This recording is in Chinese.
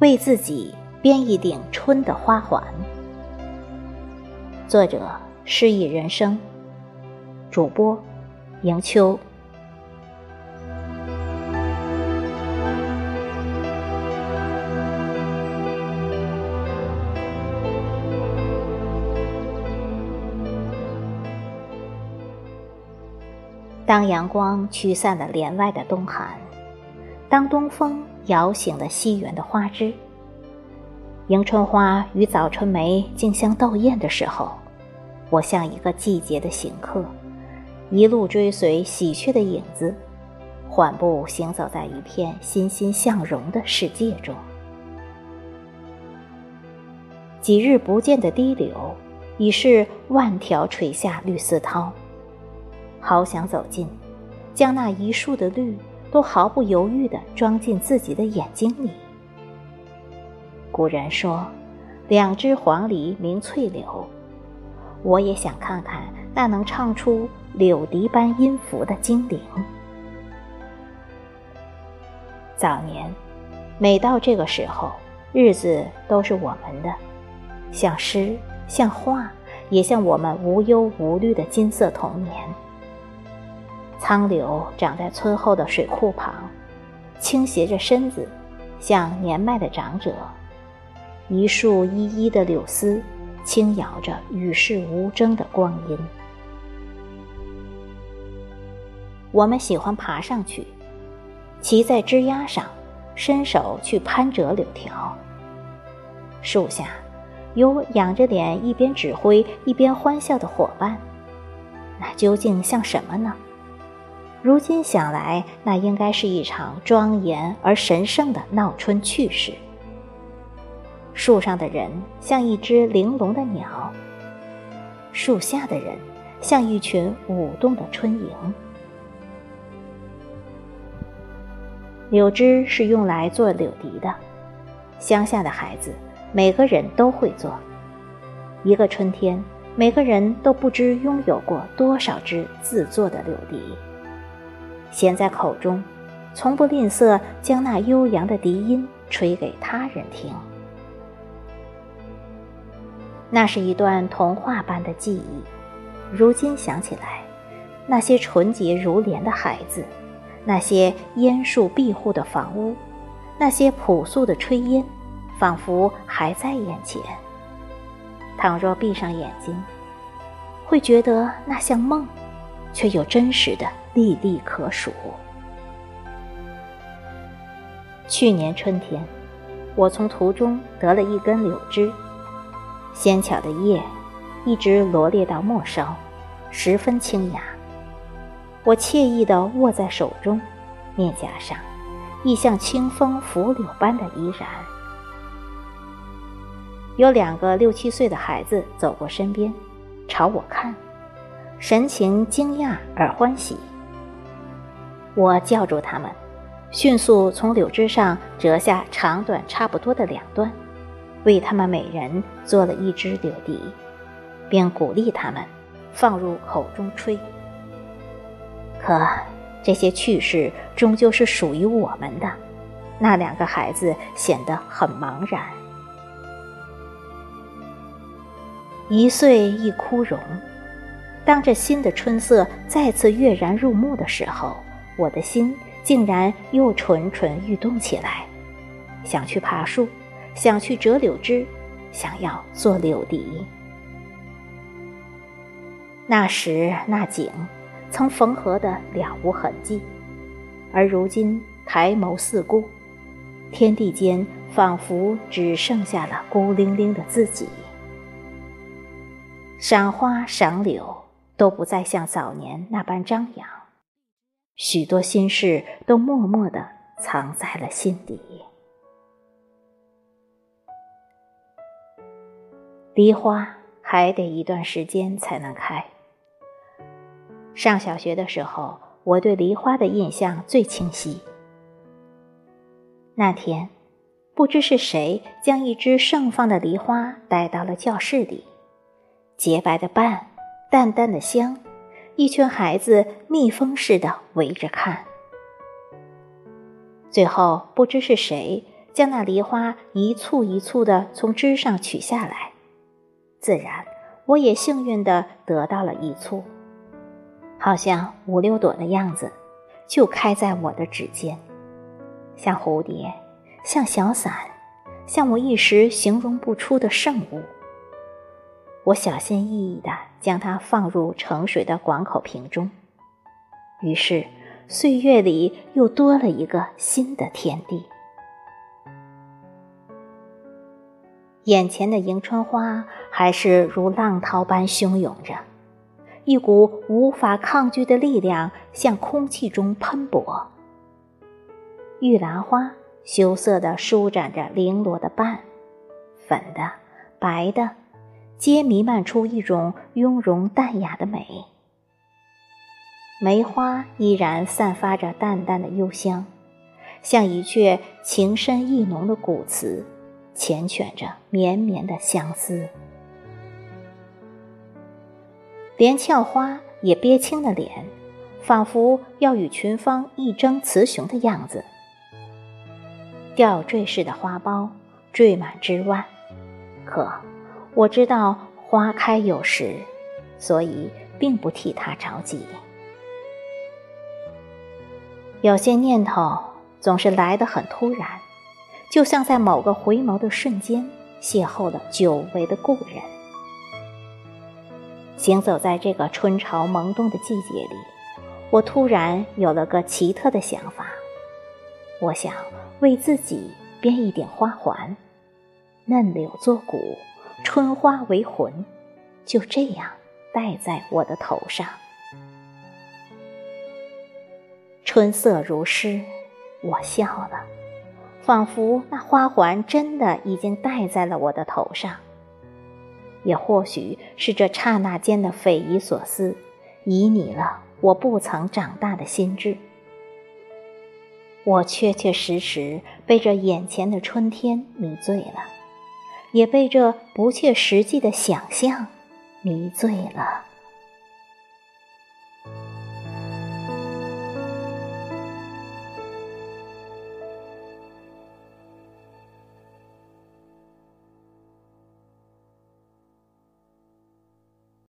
为自己编一顶春的花环。作者：诗意人生，主播：迎秋。当阳光驱散了帘外的冬寒，当东风摇醒了西园的花枝，迎春花与早春梅竞相斗艳的时候，我像一个季节的行客，一路追随喜鹊的影子，缓步行走在一片欣欣向荣的世界中。几日不见的堤流，已是万条垂下绿丝绦。好想走近，将那一树的绿都毫不犹豫地装进自己的眼睛里。古人说：“两只黄鹂鸣翠柳。”我也想看看那能唱出柳笛般音符的精灵。早年，每到这个时候，日子都是我们的，像诗，像画，也像我们无忧无虑的金色童年。苍柳长在村后的水库旁，倾斜着身子，像年迈的长者。一树依依的柳丝，轻摇着与世无争的光阴。我们喜欢爬上去，骑在枝丫上，伸手去攀折柳条。树下，有仰着脸一边指挥一边欢笑的伙伴，那究竟像什么呢？如今想来，那应该是一场庄严而神圣的闹春趣事。树上的人像一只玲珑的鸟，树下的人像一群舞动的春莺。柳枝是用来做柳笛的，乡下的孩子每个人都会做。一个春天，每个人都不知拥有过多少支自做的柳笛。衔在口中，从不吝啬将那悠扬的笛音吹给他人听。那是一段童话般的记忆。如今想起来，那些纯洁如莲的孩子，那些烟树庇护的房屋，那些朴素的炊烟，仿佛还在眼前。倘若闭上眼睛，会觉得那像梦，却又真实的。历历可数。去年春天，我从途中得了一根柳枝，纤巧的叶一直罗列到末梢，十分清雅。我惬意地握在手中，面颊上亦像清风拂柳般的怡然。有两个六七岁的孩子走过身边，朝我看，神情惊讶而欢喜。我叫住他们，迅速从柳枝上折下长短差不多的两端，为他们每人做了一支柳笛，并鼓励他们放入口中吹。可这些趣事终究是属于我们的，那两个孩子显得很茫然。一岁一枯荣，当这新的春色再次跃然入目的时候。我的心竟然又蠢蠢欲动起来，想去爬树，想去折柳枝，想要做柳笛。那时那景，曾缝合的了无痕迹，而如今抬眸四顾，天地间仿佛只剩下了孤零零的自己。赏花赏柳都不再像早年那般张扬。许多心事都默默的藏在了心底。梨花还得一段时间才能开。上小学的时候，我对梨花的印象最清晰。那天，不知是谁将一只盛放的梨花带到了教室里，洁白的瓣，淡淡的香。一群孩子蜜蜂似的围着看，最后不知是谁将那梨花一簇一簇的从枝上取下来，自然我也幸运的得到了一簇，好像五六朵的样子，就开在我的指尖，像蝴蝶，像小伞，像我一时形容不出的圣物。我小心翼翼的将它放入盛水的广口瓶中，于是岁月里又多了一个新的天地。眼前的迎春花还是如浪涛般汹涌着，一股无法抗拒的力量向空气中喷薄。玉兰花羞涩地舒展着绫罗的瓣，粉的、白的，皆弥漫出一种雍容淡雅的美。梅花依然散发着淡淡的幽香，像一阙情深意浓的古词。缱绻着绵绵的相思，连俏花也憋青了脸，仿佛要与群芳一争雌雄的样子。吊坠式的花苞缀满枝蔓，可我知道花开有时，所以并不替它着急。有些念头总是来得很突然。就像在某个回眸的瞬间，邂逅了久违的故人。行走在这个春潮萌动的季节里，我突然有了个奇特的想法。我想为自己编一点花环，嫩柳作骨，春花为魂，就这样戴在我的头上。春色如诗，我笑了。仿佛那花环真的已经戴在了我的头上，也或许是这刹那间的匪夷所思，旖旎了我不曾长大的心智。我确确实实被这眼前的春天迷醉了，也被这不切实际的想象迷醉了。